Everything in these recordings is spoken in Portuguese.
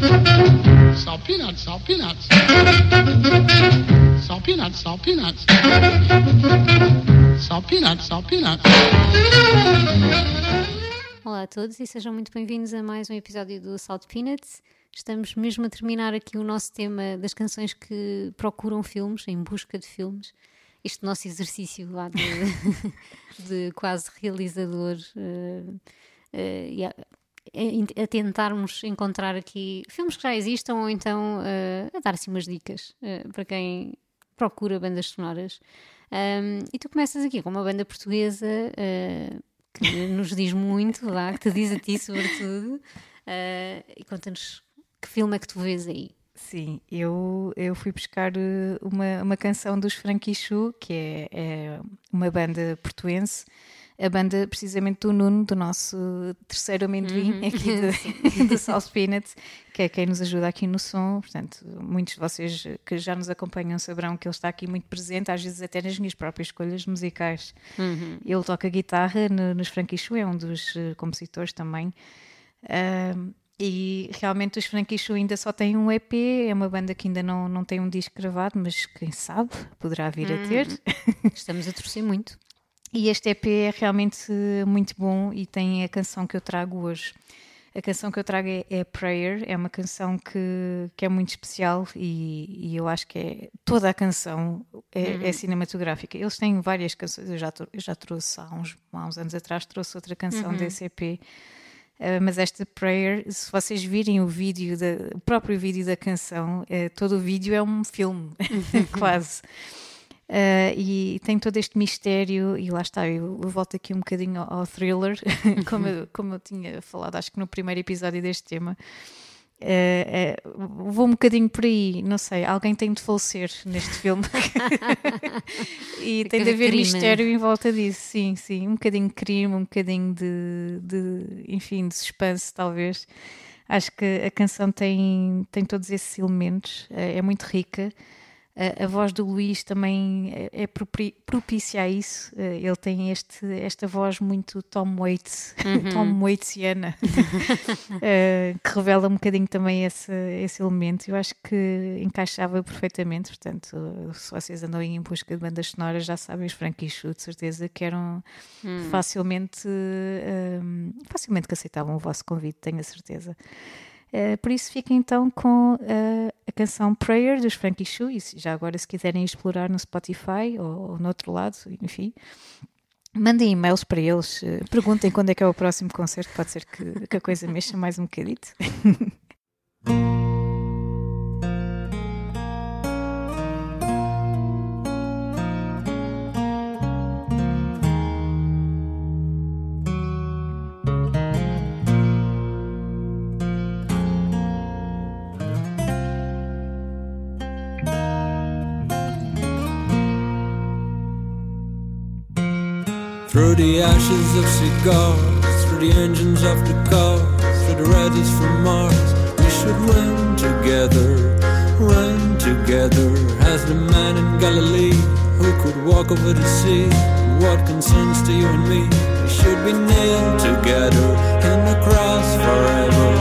Salt peanuts, salt peanuts. Salt peanuts, salt peanuts. Salt peanuts, salt peanuts. Olá a todos e sejam muito bem-vindos a mais um episódio do Salt Peanuts. Estamos mesmo a terminar aqui o nosso tema das canções que procuram filmes, em busca de filmes. Este nosso exercício lá de, de quase realizador uh, uh, a, a, tentarmos encontrar aqui filmes que já existam ou então uh, a dar assim umas dicas para quem procura bandas sonoras. Um, e tu começas aqui com uma banda portuguesa que nos diz muito, lá, que te diz a ti sobretudo. e conta-nos que filme é que tu vês aí? Sim, eu, eu fui buscar uma, uma canção dos Franquichu, que é, é uma banda portuense, a banda precisamente do Nuno, do nosso terceiro amendoim uhum. aqui do, South Peanuts, que é quem nos ajuda aqui no som. Portanto, muitos de vocês que já nos acompanham saberão que ele está aqui muito presente, às vezes até nas minhas próprias escolhas musicais. Uhum. Ele toca guitarra no, nos Franquichu, é um dos uh, compositores também. Uh, e realmente os Franquichu ainda só têm um EP, é uma banda que ainda não, não tem um disco gravado, mas quem sabe poderá vir hum, a ter. Estamos a torcer muito. E este EP é realmente muito bom e tem a canção que eu trago hoje. A canção que eu trago é, é Prayer, é uma canção que, que é muito especial e, e eu acho que é toda a canção é, é uhum. é, cinematográfica. Eles têm várias canções, eu já, eu já trouxe há uns, há uns anos atrás, trouxe outra canção uhum. desse EP Uh, mas esta prayer, se vocês virem o vídeo, da, o próprio vídeo da canção, uh, todo o vídeo é um filme, quase. Uh, e tem todo este mistério, e lá está, eu, eu volto aqui um bocadinho ao, ao thriller, como, eu, como eu tinha falado, acho que no primeiro episódio deste tema. Uh, uh, vou um bocadinho por aí, não sei, alguém tem de falecer neste filme e tem de haver crime. mistério em volta disso, sim, sim, um bocadinho de crime, um bocadinho de, de, enfim, de suspense, talvez. Acho que a canção tem, tem todos esses elementos, é muito rica a, a voz do Luís também é, é propícia a isso. Eh, ele tem este, esta voz muito Tom Waits, uhum. Tom Waitsιana, uh, que revela um bocadinho também esse, esse elemento. Eu acho que encaixava perfeitamente. Portanto, se vocês andam em busca de bandas sonoras, já sabem, os Franquichu, de certeza que eram hum. facilmente, uh, facilmente que aceitavam o vosso convite, tenho a certeza. Uh, por isso fica então com uh, a canção Prayer dos Frankie Shoe, e já agora se quiserem explorar no Spotify ou, ou no outro lado, enfim, mandem e-mails para eles, uh, perguntem quando é que é o próximo concerto, pode ser que, que a coisa mexa mais um bocadito. Through the ashes of cigars, through the engines of the cars, through the reds from Mars, we should run together, run together. As the man in Galilee who could walk over the sea, what concerns to you and me? We should be nailed together in the cross forever.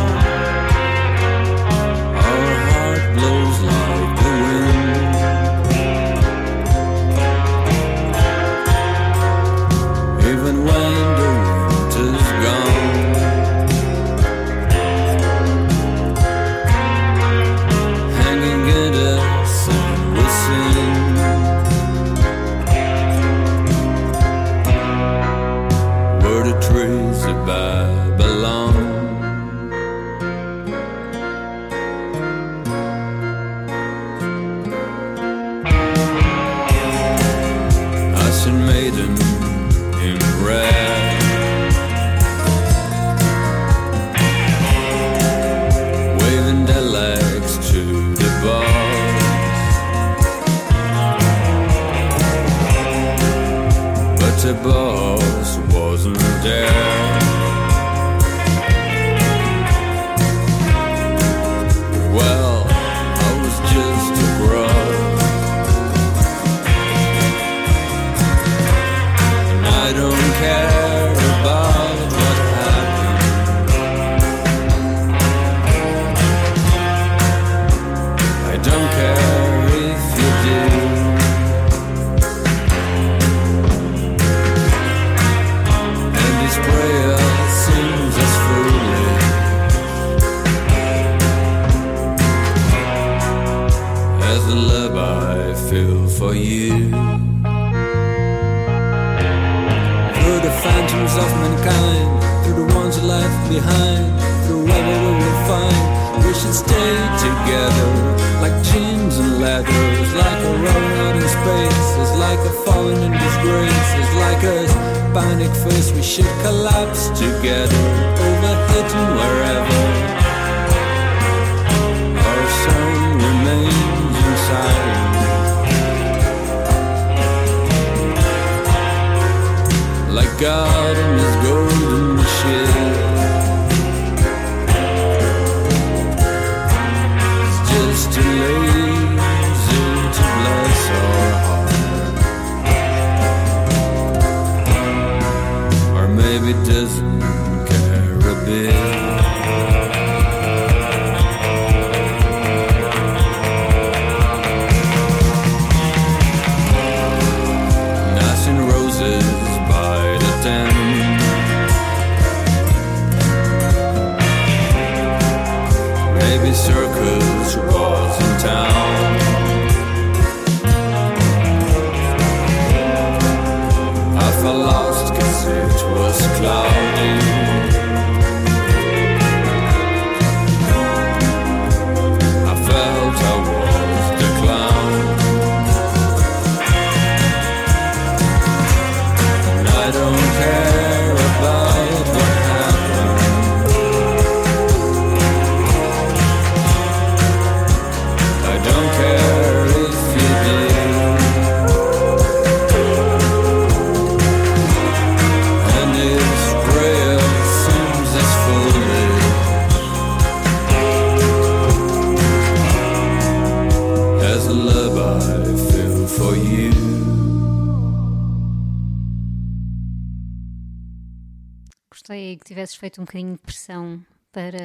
Feito um bocadinho de pressão para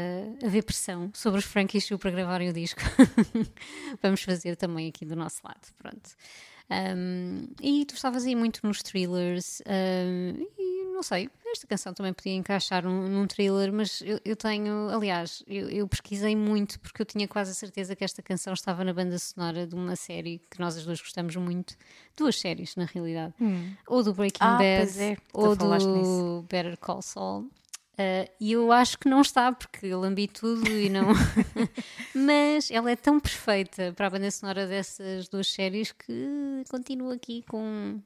haver pressão sobre os Frankie Shoe para gravarem o disco. Vamos fazer também aqui do nosso lado, pronto. Um, e tu estavas aí muito nos thrillers um, e não sei, esta canção também podia encaixar num, num thriller, mas eu, eu tenho, aliás, eu, eu pesquisei muito porque eu tinha quase a certeza que esta canção estava na banda sonora de uma série que nós as duas gostamos muito, duas séries na realidade, ou do Breaking Ah, Bad é, ou do nisso. Better Call Saul. Uh, E eu acho que não está, porque eu lambi tudo e não. Mas ela é tão perfeita para a banda sonora dessas duas séries que continuo aqui com.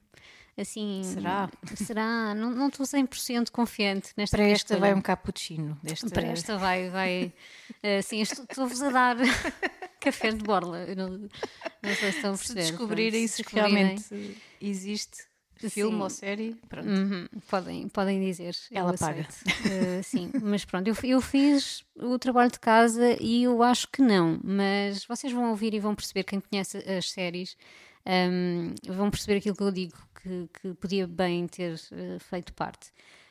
Assim. Será? Será? Não não estou 100% confiante nesta Para esta vai um cappuccino. Desta... Para esta vai. vai assim, estou- estou-vos a dar café de borla. Não, não sei se estão a Se perceber. descobrirem se Se descobrirem. realmente existe filme Sim. ou série, pronto. Uhum, podem, podem dizer. Ela paga. Uh, sim, mas pronto, eu, eu fiz o trabalho de casa e eu acho que não, mas vocês vão ouvir e vão perceber, quem conhece as séries, um, vão perceber aquilo que eu digo, que, que podia bem ter uh, feito parte.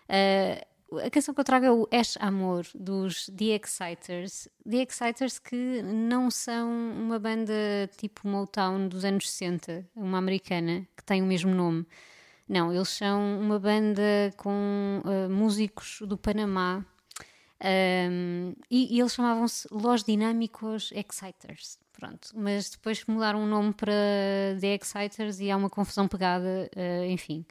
Uh, a canção que eu trago é o Ash Amor, dos The Exciters. The Exciters que não são uma banda tipo Motown dos anos 60, uma americana, que tem o mesmo nome. Não, eles são uma banda com uh, músicos do Panamá um, e, e eles chamavam-se Los Dinâmicos Exciters. Pronto, mas depois mudaram o nome para The Exciters e há uma confusão pegada, uh, enfim,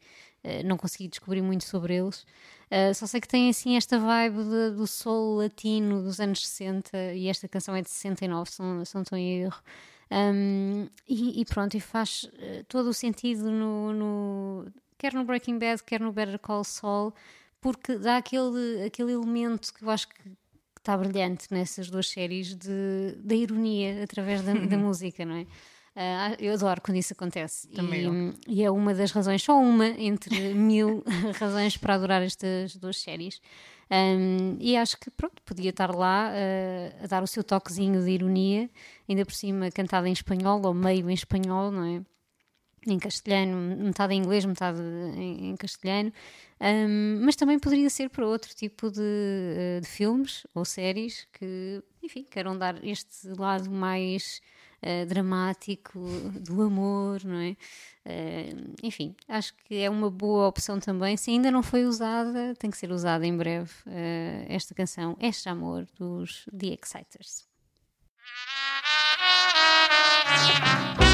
uh, não consegui descobrir muito sobre eles. Uh, só sei que tem assim esta vibe de- do soul latino dos anos 60 e esta canção é de 69, se não, se não estou em erro. Um, e, e pronto, e faz todo o sentido no, no- quer no Breaking Bad, quer no Better Call Saul, porque dá aquele, aquele elemento que eu acho que está brilhante nessas duas séries de, da ironia através da, da música, não é? Ah, eu adoro quando isso acontece. Também e, e é uma das razões, só uma entre mil razões para adorar estas duas séries. Um, e acho que pronto, podia estar lá ah, a dar o seu toquezinho de ironia, ainda por cima cantada em espanhol ou meio em espanhol, não é? Em castelhano, metade em inglês, metade em, castelhano, Ahm, mas também poderia ser para outro tipo de, eh, de filmes ou séries que, enfim, queiram dar este lado mais eh, dramático do amor, não é? Eh, enfim, acho que é uma boa opção também. Se ainda não foi usada, tem que ser usada em breve eh, esta canção, Este Amor, dos The Exciters.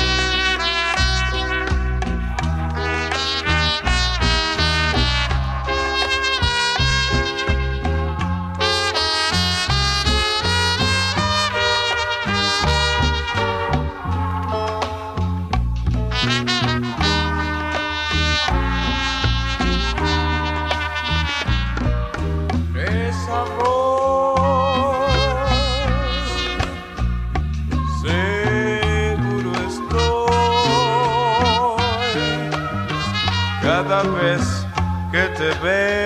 este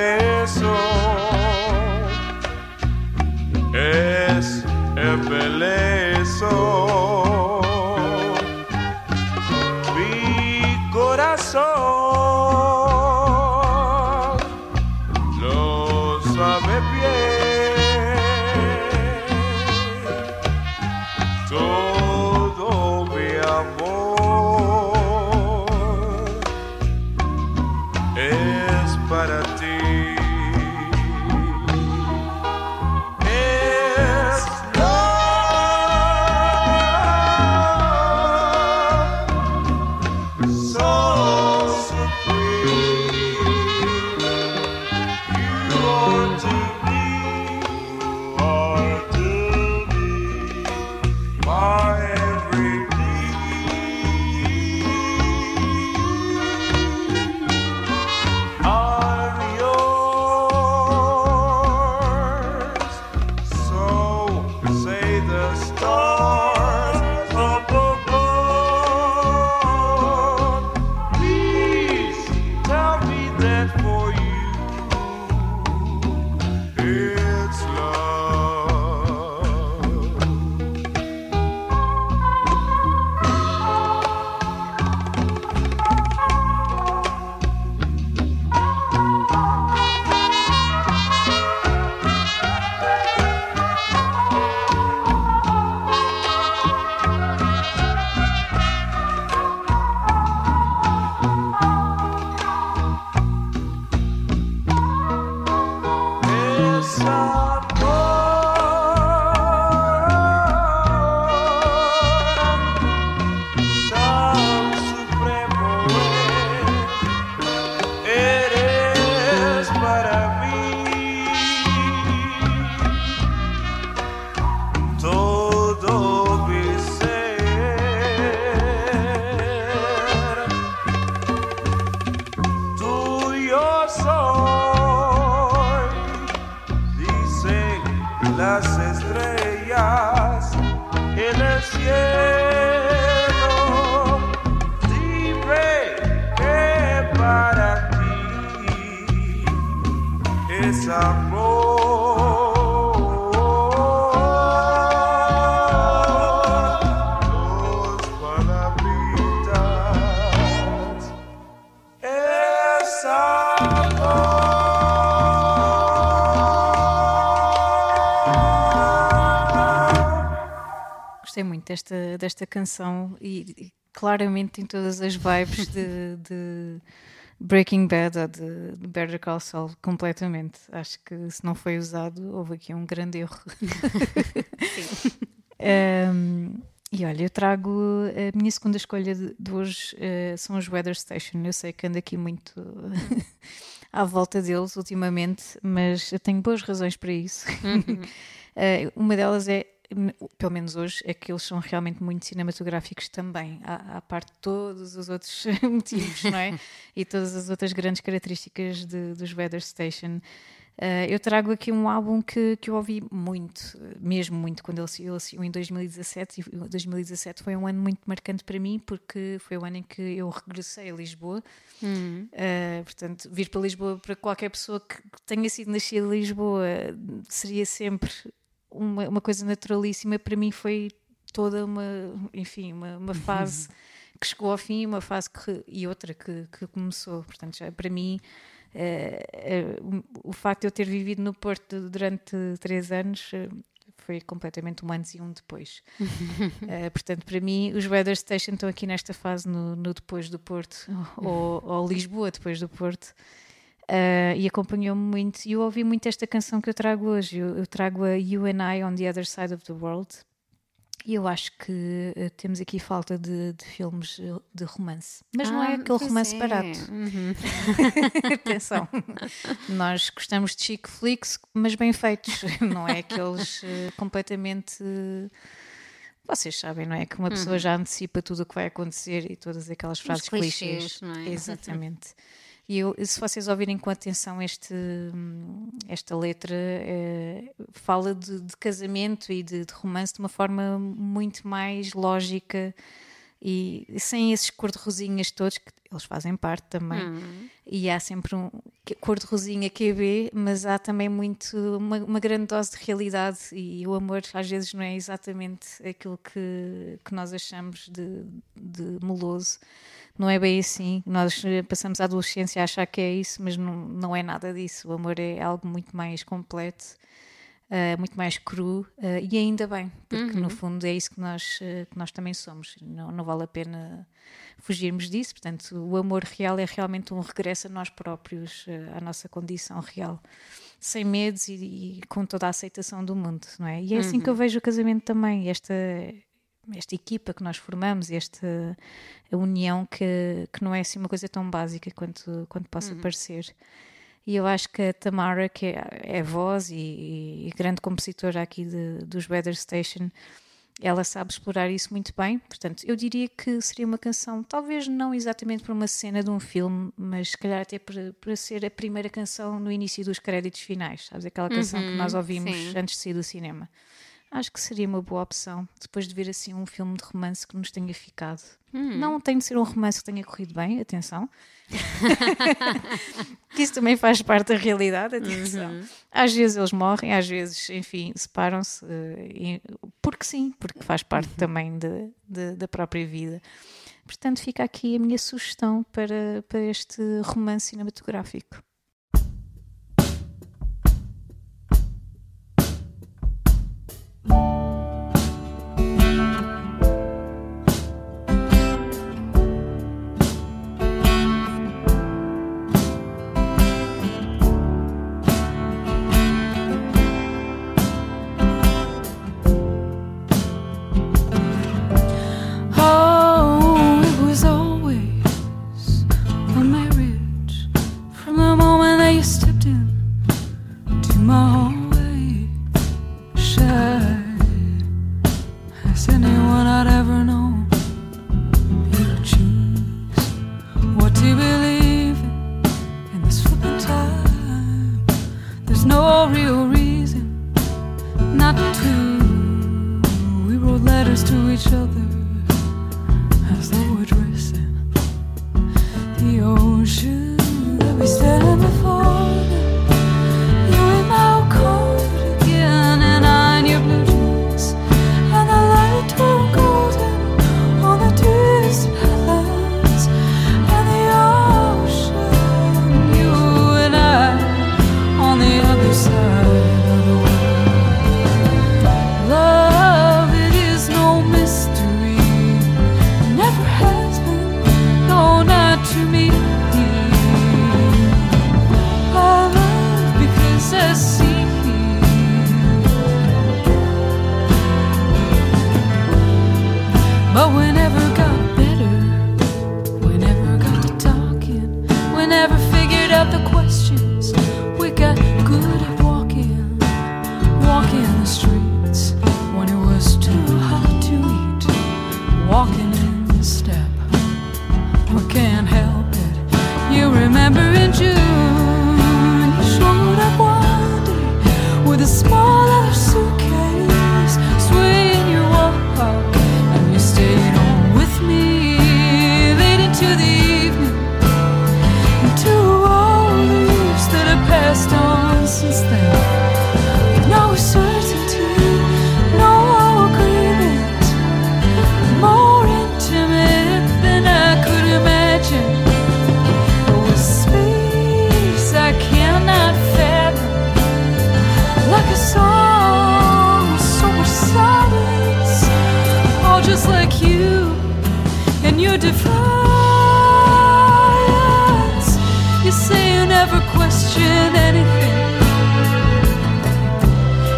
las estrellas en el cielo. Dime que para ti es desta, desta canção e, e claramente tem todas as vibes de, de Breaking Bad ou de, de Better Call Saul completamente. Acho que se não foi usado, houve aqui um grande erro. Um, e olha, eu trago a minha segunda escolha de, de hoje eh, são os Weather Station. Eu sei que ando aqui muito à volta deles ultimamente, mas eu tenho boas razões para isso. Eh, uma delas é, pelo menos hoje, é que eles são realmente muito cinematográficos também, à, à parte de todos os outros motivos, não é? E todas as outras grandes características de- dos Weather Station. Eh, eu trago aqui um álbum que, que eu ouvi muito, mesmo muito, quando ele, sa- ele saiu em 2017. E o 2017 foi um ano muito marcante para mim, porque foi o ano em que eu regressei a Lisboa. Uh, portanto, vir para Lisboa para qualquer pessoa que tenha sido nascida em Lisboa seria sempre uma, uma coisa naturalíssima. Para mim foi toda uma, enfim, uma, uma fase que chegou ao fim, uma fase que, e outra que, que começou. Portanto, já, para mim, eh, eh, o, o facto de eu ter vivido no Porto durante três anos eh, foi completamente um antes e um depois. Portanto, para mim, os Weather Station estão aqui nesta fase no, no depois do Porto, ou, ou Lisboa depois do Porto. Eh, e acompanhou-me muito. E eu ouvi muito esta canção que eu trago hoje. Eu, eu trago a You and I on the Other Side of the World. E eu acho que eh, temos aqui falta de, de filmes eh, de romance. Mas não é Ah, aquele romance é. barato. Uhum. Atenção. Nós gostamos de chic flicks, mas bem feitos. Não é aqueles completamente. Vocês sabem, não é? Que uma pessoa já antecipa tudo o que vai acontecer e todas aquelas frases clichês, clichês. não é? Exatamente. E eu, se vocês ouvirem com atenção este, esta letra, eh, fala de, de casamento e de, de romance de uma forma muito mais lógica e sem esses cor-de-rosinhas todos, que eles fazem parte também. Hum. E há sempre um, que- cor-de-rosinha QB, mas há também muito uma, uma grande dose de realidade e o amor às vezes não é exatamente aquilo que, que nós achamos de, de meloso. Não é bem assim. Nós eh, passamos a adolescência a achar que é isso, mas não, não é nada disso. O amor é algo muito mais completo, eh, muito mais cru eh, e ainda bem, porque no fundo é isso que nós, eh, que nós também somos. Não, não vale a pena fugirmos disso. Portanto, o amor real é realmente um regresso a nós próprios, à nossa condição real, sem medos e, e com toda a aceitação do mundo, não é? E é assim que eu vejo o casamento também. Esta, esta equipa que nós formamos, esta união que, que não é assim uma coisa tão básica quanto, quanto possa parecer. E eu acho que a Tamara, que é, é voz e, e grande compositora aqui de, dos Weather Station, ela sabe explorar isso muito bem. Portanto, eu diria que seria uma canção, talvez não exatamente para uma cena de um filme, mas se calhar até para, para ser a primeira canção no início dos créditos finais. Sabes? Aquela canção que nós ouvimos sim. antes de sair do cinema. Acho que seria uma boa opção depois de ver assim um filme de romance que nos tenha ficado. Não tem de ser um romance que tenha corrido bem, atenção. que isso também faz parte da realidade, atenção. Às vezes eles morrem, às vezes, enfim, separam-se, eh, porque sim, porque faz parte também de- de- da própria vida. Portanto, fica aqui a minha sugestão para, para este romance cinematográfico. Real reason not to. We wrote letters to each other as though we're dressing the ocean that we stand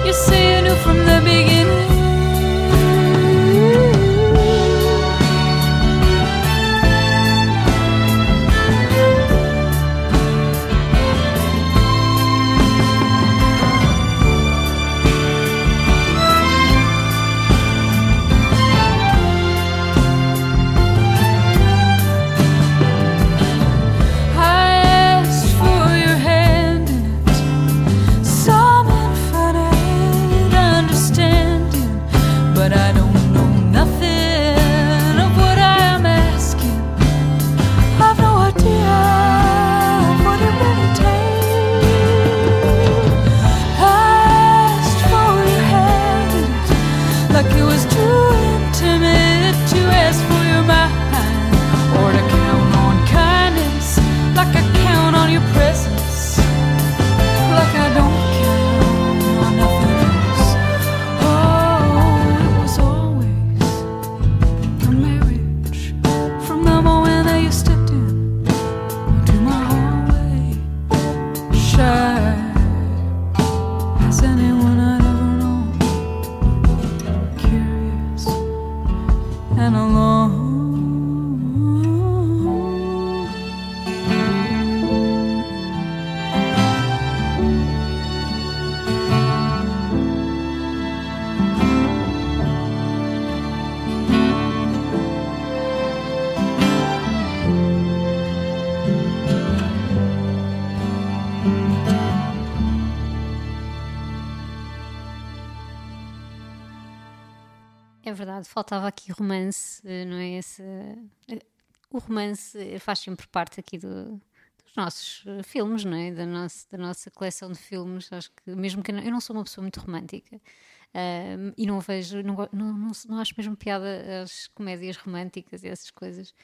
You say you knew from the beginning. Faltava aqui romance, eh, não é? Esse, eh, o romance eh, faz sempre parte aqui do- dos nossos filmes, não é? Da nossa, da nossa coleção de filmes. Acho que, mesmo que eu não, eu não sou uma pessoa muito romântica ahm, e não vejo, não, não, não, não acho mesmo piada as comédias românticas e essas coisas.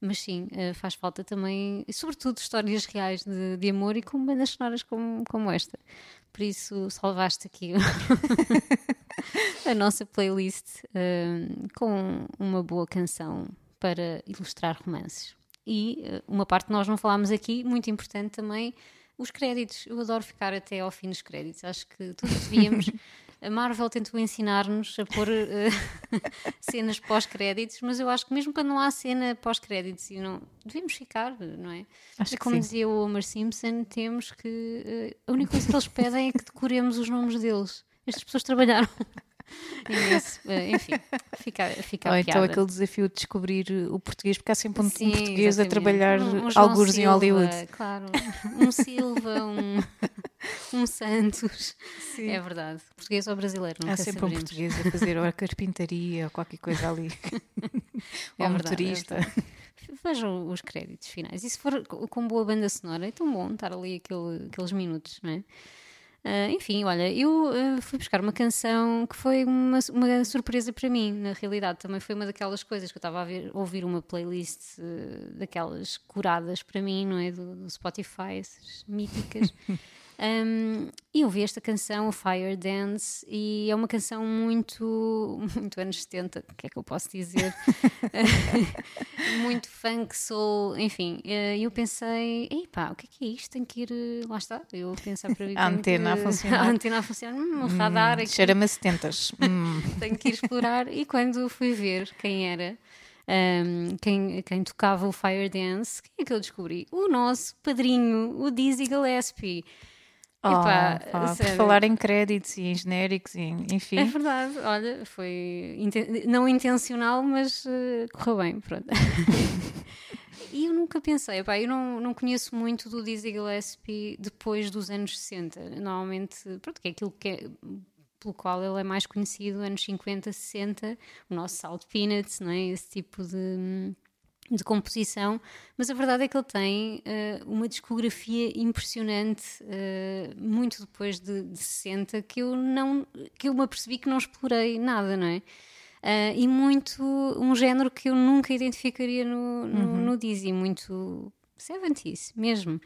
Mas sim, eh, faz falta também, sobretudo, histórias reais de, de amor e com bandas sonoras como, como esta. Por isso, salvaste aqui a nossa playlist hum, com uma boa canção para ilustrar romances. E eh, uma parte que nós não falámos aqui, muito importante também, os créditos. Eu adoro ficar até ao fim dos créditos. Acho que todos devíamos. A Marvel tentou ensinar-nos a pôr eh, cenas pós-créditos, mas eu acho que mesmo quando não há cena pós-créditos, e não, devemos ficar, não é? Acho que Como sim. dizia o Homer Simpson, temos que. eh, a única coisa que eles pedem é que decoremos os nomes deles. Estas pessoas trabalharam. Eh, enfim, fica, fica Ou a então aquele desafio de descobrir o português, porque há sempre um, um Sim, português a exatamente. trabalhar Um- um algures em Hollywood. Claro, um Silva, um, um Santos. É verdade. Português ou brasileiro, Há sempre um saberemos. português a fazer ou a carpintaria ou qualquer coisa ali. É ou um é motorista. verdade. Vejam os créditos finais. E se for co- com boa banda sonora, é tão bom estar ali aquele- aqueles minutos, não é? Ah, enfim, olha, eu ah, fui buscar uma canção que foi uma, uma surpresa para mim, na realidade. Também foi uma daquelas coisas que eu estava a, ver- ouvir uma playlist ah, daquelas curadas para mim, não é? Do, do Spotify, essas míticas. Um, e eu vi esta canção, o Fire Dance, e é uma canção muito, muito anos 70, o que é que eu posso dizer? muito funk, soul, enfim. eh, eu pensei, epá, o que é que é isto? Tem que ir, eh, lá está, eu pensar para mim. A tenho que- antena a funcionar. A antena a funcionar, hum, radar aqui Cheira-me a 70 hum. tenho que ir explorar. E quando fui ver quem era, ahm, quem, quem tocava o Fire Dance, quem é que eu descobri? O nosso padrinho, o Dizzy Gillespie. Oh, Epá, pá, por falar em créditos e em genéricos, e, enfim. É verdade, olha, foi inten- não intencional, mas eh, correu bem, pronto. e eu nunca pensei, pá, eu não, não conheço muito do Dizzy Gillespie depois dos anos 60. Normalmente, pronto, que é aquilo que é, pelo qual ele é mais conhecido, anos 50, 60, o nosso Salt Peanuts, não é? Esse tipo de de composição, mas a verdade é que ele tem eh, uma discografia impressionante eh, muito depois de, de 60 que eu não que eu me apercebi que não explorei nada, não é? Ah, e muito um género que eu nunca identificaria no, no, no Dizzy, muito 70s mesmo.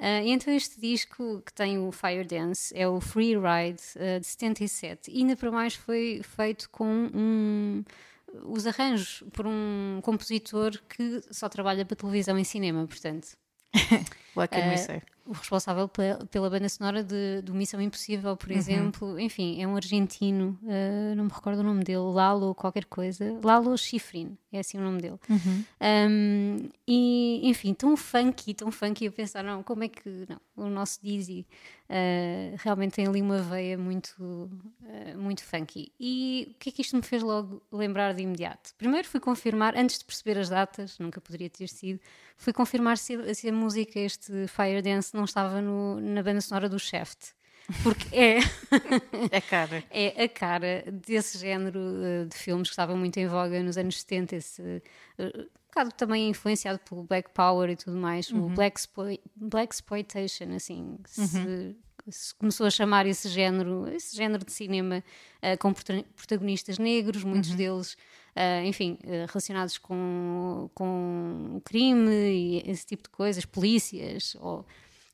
E então este disco que tem o Fire Dance é o Free Ride ah, de 77 e ainda para mais foi feito com um os arranjos por um compositor que só trabalha para televisão e cinema, portanto. What can we Eh, say? O responsável pe- pela banda sonora de, do Missão Impossível, por exemplo, enfim, é um argentino, eh, não me recordo o nome dele, Lalo qualquer coisa, Lalo Schifrin, é assim o nome dele. Um, e, enfim, tão funky, tão funky, eu pensar, não, como é que, não, o nosso Dizzy eh, realmente tem ali uma veia muito, eh, muito funky. E o que é que isto me fez logo lembrar de imediato? Primeiro fui confirmar, antes de perceber as datas, nunca poderia ter sido, fui confirmar se, se a música, este Fire Dance, não estava no- na banda sonora do Shaft. Porque é, É cara. é a cara desse género eh, de filmes que estava muito em voga nos anos 70, esse, eh, um bocado também influenciado pelo Black Power e tudo mais, o Black, Black Exploitation, assim, se se começou a chamar esse género, esse género de cinema uh, com prota- protagonistas negros, muitos deles, uh, enfim, uh, relacionados com, com crime e esse tipo de coisas, polícias, ou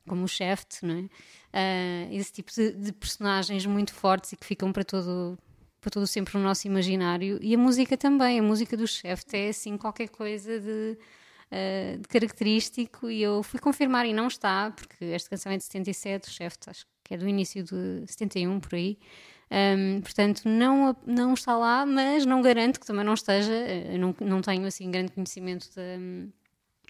como o Shaft, não é? Uh, esse tipo de, de personagens muito fortes e que ficam para todo para todo sempre no nosso imaginário. E a música também, a música do Shaft é assim qualquer coisa de, uh, de característico. E eu fui confirmar e não está, porque esta canção é de 77, o Shaft acho que é do início de 71 por aí. Um, portanto não, não está lá, mas não garanto que também não esteja, eu não, não tenho assim grande conhecimento de,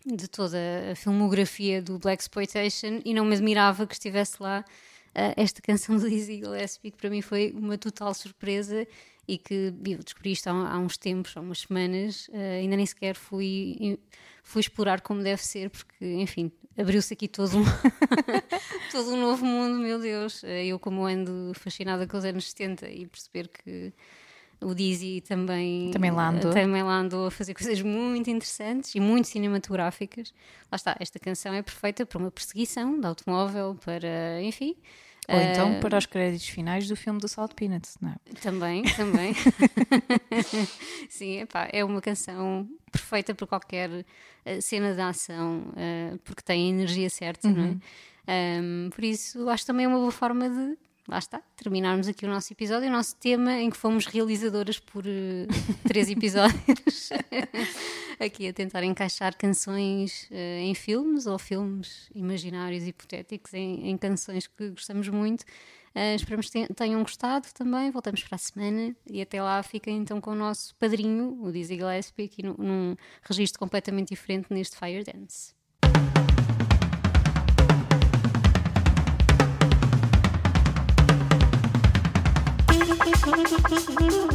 de toda a filmografia do Black Exploitation e não me admirava que estivesse lá uh, esta canção do Dizzy Gillespie, que para mim foi uma total surpresa e que eu descobri isto há, há uns tempos, há umas semanas, uh, ainda nem sequer fui, fui explorar como deve ser, porque, enfim, abriu-se aqui todo um, todo um novo mundo, meu Deus. Uh, eu, como ando fascinada com os anos 70 e perceber que o Dizzy também, Também lá andou. também lá andou a fazer coisas muito interessantes e muito cinematográficas. Lá está, esta canção é perfeita para uma perseguição de automóvel, para, enfim. Ou então eh, para os créditos finais do filme do Salt Peanuts, não é? Também, também. Sim, epá, é uma canção perfeita para qualquer eh, cena de ação, eh, porque tem a energia certa, não é? Um, por isso, acho também uma boa forma de, lá está, terminarmos aqui o nosso episódio, o nosso tema em que fomos realizadoras por eh, três episódios, aqui a tentar encaixar canções eh, em filmes ou filmes imaginários hipotéticos em, em canções que gostamos muito. Uh, esperamos que tenham gostado também. Voltamos para a semana e até lá fiquem então com o nosso padrinho, o Dizzy Gillespie, aqui num, num registro completamente diferente neste Fire Dance. Thank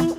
you.